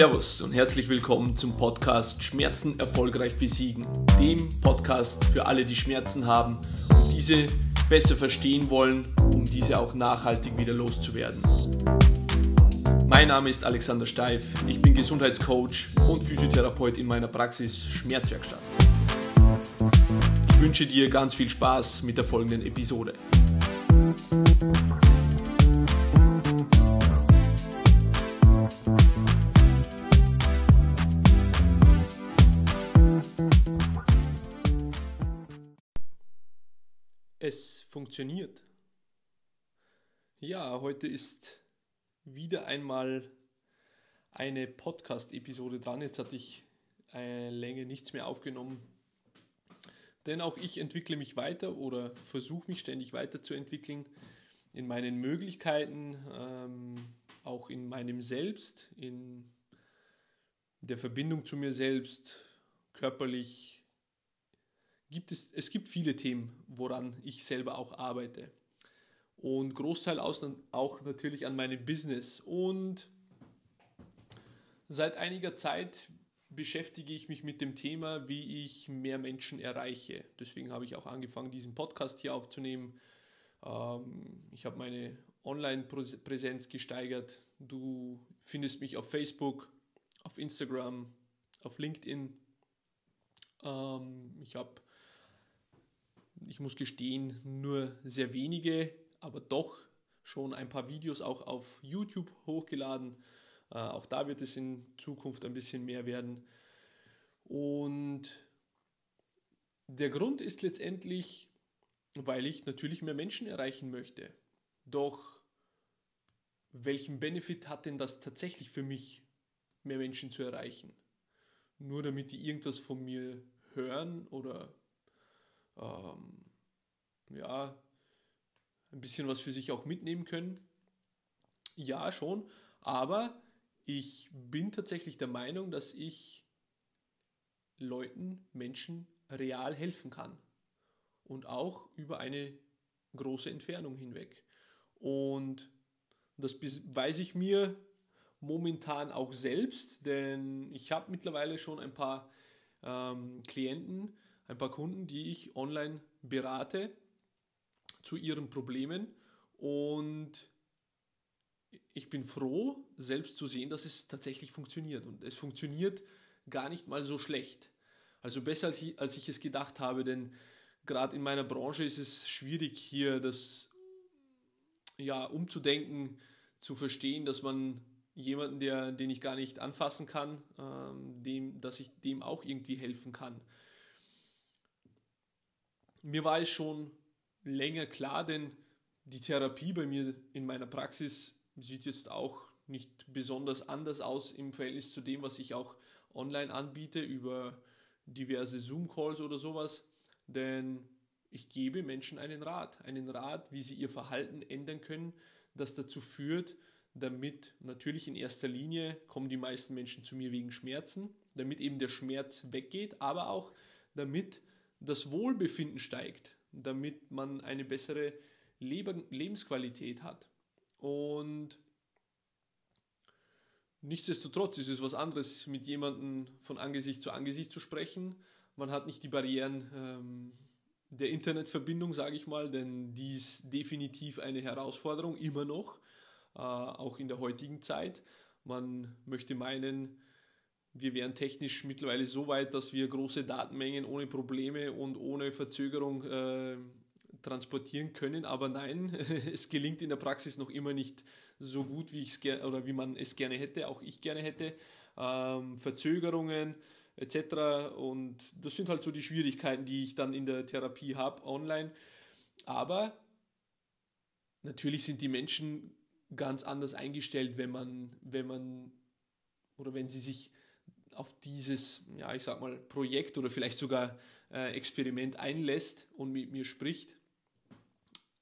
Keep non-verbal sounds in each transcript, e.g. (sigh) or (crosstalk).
Servus und herzlich willkommen zum Podcast Schmerzen erfolgreich besiegen, dem Podcast für alle, die Schmerzen haben und diese besser verstehen wollen, um diese auch nachhaltig wieder loszuwerden. Mein Name ist Alexander Steif, ich bin Gesundheitscoach und Physiotherapeut in meiner Praxis Schmerzwerkstatt. Ich wünsche dir ganz viel Spaß mit der folgenden Episode. Es funktioniert. Ja, heute ist wieder einmal eine Podcast-Episode dran. Jetzt hatte ich eine Länge nichts mehr aufgenommen. Denn auch ich entwickle mich weiter oder versuche mich ständig weiterzuentwickeln in meinen Möglichkeiten, ähm, auch in meinem Selbst, in der Verbindung zu mir selbst, körperlich, gibt es, es gibt viele Themen, woran ich selber auch arbeite. Und Großteil aus, auch natürlich an meinem Business. Und seit einiger Zeit beschäftige ich mich mit dem Thema, wie ich mehr Menschen erreiche. Deswegen habe ich auch angefangen, diesen Podcast hier aufzunehmen. Ähm, ich habe meine Online-Präsenz gesteigert. Du findest mich auf Facebook, auf Instagram, auf LinkedIn. Ähm, ich habe ich muss gestehen, nur sehr wenige, aber doch schon ein paar Videos auch auf YouTube hochgeladen. Äh, auch da wird es in Zukunft ein bisschen mehr werden. Und der Grund ist letztendlich, weil ich natürlich mehr Menschen erreichen möchte. Doch welchen Benefit hat denn das tatsächlich für mich, mehr Menschen zu erreichen? Nur damit die irgendwas von mir hören oder ähm, ja, ein bisschen was für sich auch mitnehmen können. Ja, schon, aber ich bin tatsächlich der Meinung, dass ich Leuten, Menschen real helfen kann. Und auch über eine große Entfernung hinweg. Und das weiß ich mir momentan auch selbst, denn ich habe mittlerweile schon ein paar ähm, Klienten, ein paar Kunden, die ich online berate zu ihren Problemen und ich bin froh, selbst zu sehen, dass es tatsächlich funktioniert. Und es funktioniert gar nicht mal so schlecht. Also besser, als ich, als ich es gedacht habe, denn gerade in meiner Branche ist es schwierig, hier das ja, umzudenken, zu verstehen, dass man jemanden, der, den ich gar nicht anfassen kann, ähm, dem, dass ich dem auch irgendwie helfen kann. Mir war es schon länger klar, denn die Therapie bei mir in meiner Praxis sieht jetzt auch nicht besonders anders aus im Verhältnis zu dem, was ich auch online anbiete über diverse Zoom-Calls oder sowas. Denn ich gebe Menschen einen Rat, einen Rat, wie sie ihr Verhalten ändern können, das dazu führt, damit natürlich in erster Linie kommen die meisten Menschen zu mir wegen Schmerzen, damit eben der Schmerz weggeht, aber auch damit das Wohlbefinden steigt, damit man eine bessere Lebensqualität hat. Und nichtsdestotrotz ist es was anderes, mit jemandem von Angesicht zu Angesicht zu sprechen. Man hat nicht die Barrieren ähm, der Internetverbindung, sage ich mal, denn die ist definitiv eine Herausforderung, immer noch, äh, auch in der heutigen Zeit. Man möchte meinen, wir wären technisch mittlerweile so weit, dass wir große Datenmengen ohne Probleme und ohne Verzögerung äh, transportieren können. Aber nein, (laughs) es gelingt in der Praxis noch immer nicht so gut, wie, ich's oder wie man es gerne hätte, auch ich gerne hätte. Ähm, Verzögerungen etc. Und das sind halt so die Schwierigkeiten, die ich dann in der Therapie habe, online. Aber natürlich sind die Menschen ganz anders eingestellt, wenn man, wenn man oder wenn sie sich auf dieses, ja, ich sag mal, Projekt oder vielleicht sogar äh, Experiment einlässt und mit mir spricht.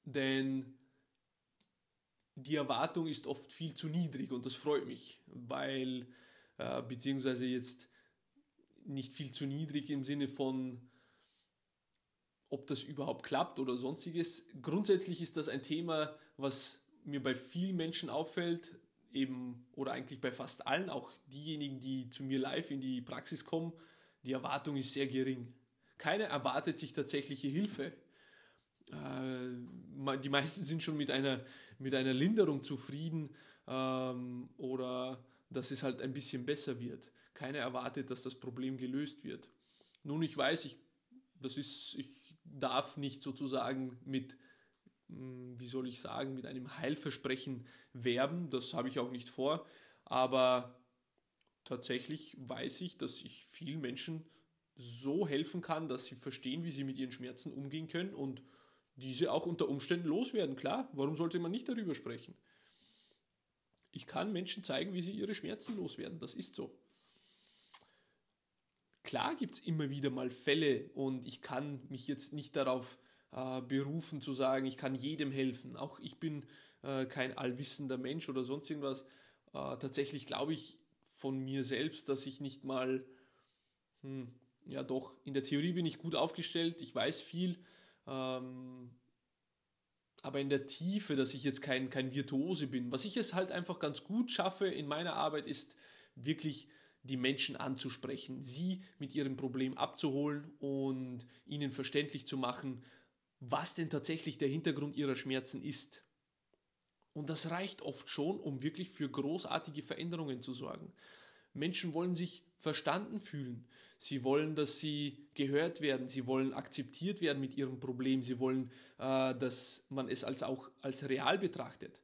Denn die Erwartung ist oft viel zu niedrig und das freut mich, weil, äh, beziehungsweise jetzt nicht viel zu niedrig im Sinne von, ob das überhaupt klappt oder sonstiges. Grundsätzlich ist das ein Thema, was mir bei vielen Menschen auffällt. Eben, oder eigentlich bei fast allen, auch diejenigen, die zu mir live in die Praxis kommen, die Erwartung ist sehr gering. Keiner erwartet sich tatsächliche Hilfe. Äh, die meisten sind schon mit einer, mit einer Linderung zufrieden ähm, oder dass es halt ein bisschen besser wird. Keiner erwartet, dass das Problem gelöst wird. Nun, ich weiß, ich, das ist, ich darf nicht sozusagen mit, wie soll ich sagen, mit einem Heilversprechen werben. Das habe ich auch nicht vor. Aber tatsächlich weiß ich, dass ich vielen Menschen so helfen kann, dass sie verstehen, wie sie mit ihren Schmerzen umgehen können und diese auch unter Umständen loswerden. Klar, warum sollte man nicht darüber sprechen? Ich kann Menschen zeigen, wie sie ihre Schmerzen loswerden. Das ist so. Klar gibt es immer wieder mal Fälle und ich kann mich jetzt nicht darauf äh, berufen zu sagen, ich kann jedem helfen. Auch ich bin äh, kein allwissender Mensch oder sonst irgendwas. Äh, tatsächlich glaube ich von mir selbst, dass ich nicht mal, hm, ja doch, in der Theorie bin ich gut aufgestellt, ich weiß viel, ähm, aber in der Tiefe, dass ich jetzt kein, kein Virtuose bin. Was ich es halt einfach ganz gut schaffe in meiner Arbeit, ist wirklich die Menschen anzusprechen, sie mit ihrem Problem abzuholen und ihnen verständlich zu machen, was denn tatsächlich der Hintergrund ihrer Schmerzen ist. Und das reicht oft schon, um wirklich für großartige Veränderungen zu sorgen. Menschen wollen sich verstanden fühlen. Sie wollen, dass sie gehört werden. Sie wollen akzeptiert werden mit ihrem Problem. Sie wollen, äh, dass man es als auch als real betrachtet.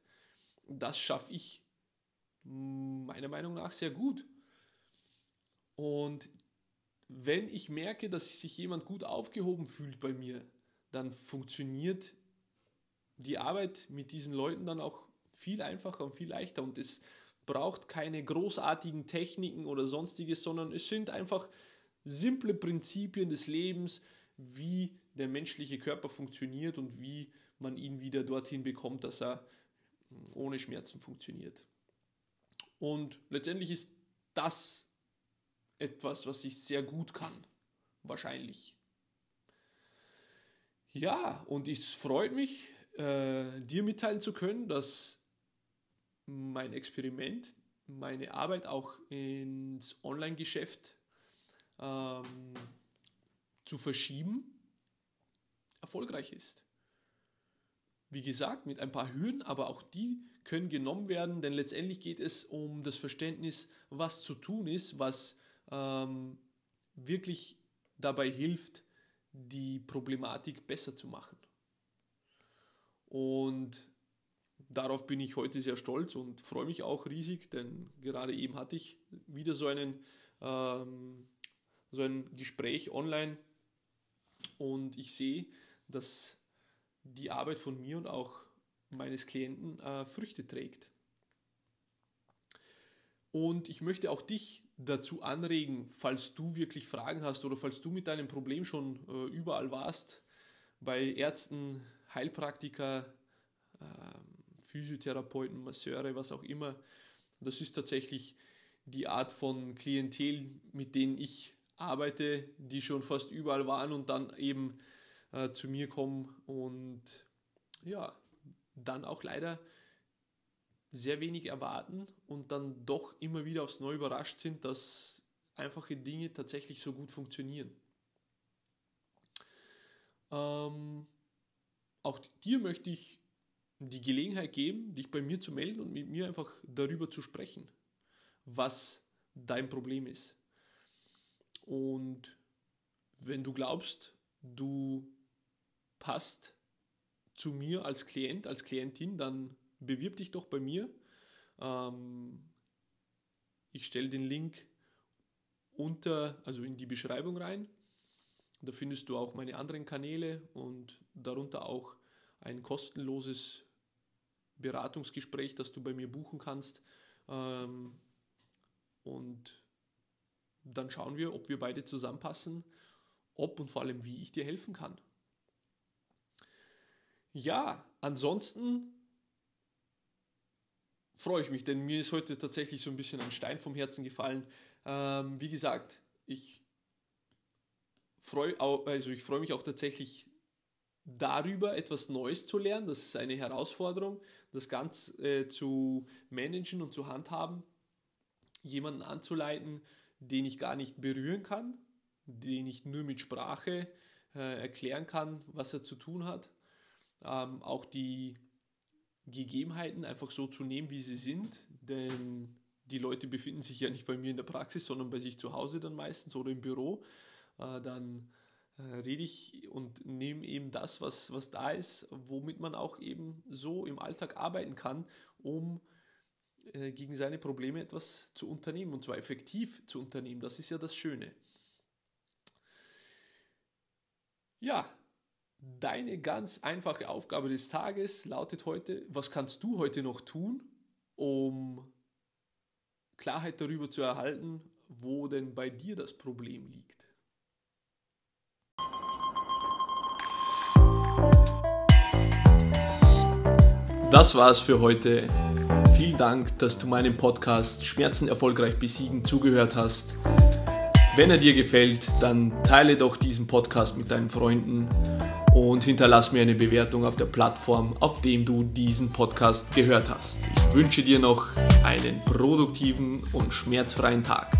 Das schaffe ich meiner Meinung nach sehr gut. Und wenn ich merke, dass sich jemand gut aufgehoben fühlt bei mir, dann funktioniert die Arbeit mit diesen Leuten dann auch viel einfacher und viel leichter. Und es braucht keine großartigen Techniken oder sonstiges, sondern es sind einfach simple Prinzipien des Lebens, wie der menschliche Körper funktioniert und wie man ihn wieder dorthin bekommt, dass er ohne Schmerzen funktioniert. Und letztendlich ist das etwas, was ich sehr gut kann. Wahrscheinlich. Ja, und es freut mich, äh, dir mitteilen zu können, dass mein Experiment, meine Arbeit auch ins Online-Geschäft ähm, zu verschieben, erfolgreich ist. Wie gesagt, mit ein paar Hürden, aber auch die können genommen werden, denn letztendlich geht es um das Verständnis, was zu tun ist, was ähm, wirklich dabei hilft, die Problematik besser zu machen. Und darauf bin ich heute sehr stolz und freue mich auch riesig, denn gerade eben hatte ich wieder so, einen, ähm, so ein Gespräch online und ich sehe, dass die Arbeit von mir und auch meines Klienten äh, Früchte trägt. Und ich möchte auch dich dazu anregen, falls du wirklich Fragen hast oder falls du mit deinem Problem schon äh, überall warst, bei Ärzten, Heilpraktiker, äh, Physiotherapeuten, Masseure, was auch immer. Das ist tatsächlich die Art von Klientel, mit denen ich arbeite, die schon fast überall waren und dann eben äh, zu mir kommen und ja, dann auch leider sehr wenig erwarten und dann doch immer wieder aufs Neue überrascht sind, dass einfache Dinge tatsächlich so gut funktionieren. Ähm, auch dir möchte ich die Gelegenheit geben, dich bei mir zu melden und mit mir einfach darüber zu sprechen, was dein Problem ist. Und wenn du glaubst, du passt zu mir als Klient, als Klientin, dann bewirb dich doch bei mir. Ähm, ich stelle den Link unter, also in die Beschreibung rein. Da findest du auch meine anderen Kanäle und darunter auch ein kostenloses Beratungsgespräch, das du bei mir buchen kannst. Ähm, und dann schauen wir, ob wir beide zusammenpassen, ob und vor allem, wie ich dir helfen kann. Ja, ansonsten freue ich mich, denn mir ist heute tatsächlich so ein bisschen ein Stein vom Herzen gefallen. Ähm, wie gesagt, ich freue also ich mich auch tatsächlich darüber etwas Neues zu lernen. Das ist eine Herausforderung, das Ganze äh, zu managen und zu handhaben, jemanden anzuleiten, den ich gar nicht berühren kann, den ich nur mit Sprache äh, erklären kann, was er zu tun hat. Ähm, auch die Gegebenheiten einfach so zu nehmen, wie sie sind, denn die Leute befinden sich ja nicht bei mir in der Praxis, sondern bei sich zu Hause dann meistens oder im Büro. Äh, dann äh, rede ich und nehme eben das, was, was da ist, womit man auch eben so im Alltag arbeiten kann, um äh, gegen seine Probleme etwas zu unternehmen und zwar effektiv zu unternehmen. Das ist ja das Schöne. Ja, deine ganz einfache Aufgabe des Tages lautet heute, was kannst du heute noch tun, um Klarheit darüber zu erhalten, wo denn bei dir das Problem liegt. Das war's für heute. Vielen Dank, dass du meinem Podcast Schmerzen erfolgreich besiegen zugehört hast. Wenn er dir gefällt, dann teile doch diesen Podcast mit deinen Freunden und hinterlass mir eine Bewertung auf der Plattform, auf dem du diesen Podcast gehört hast. Ich wünsche dir noch einen produktiven und schmerzfreien Tag.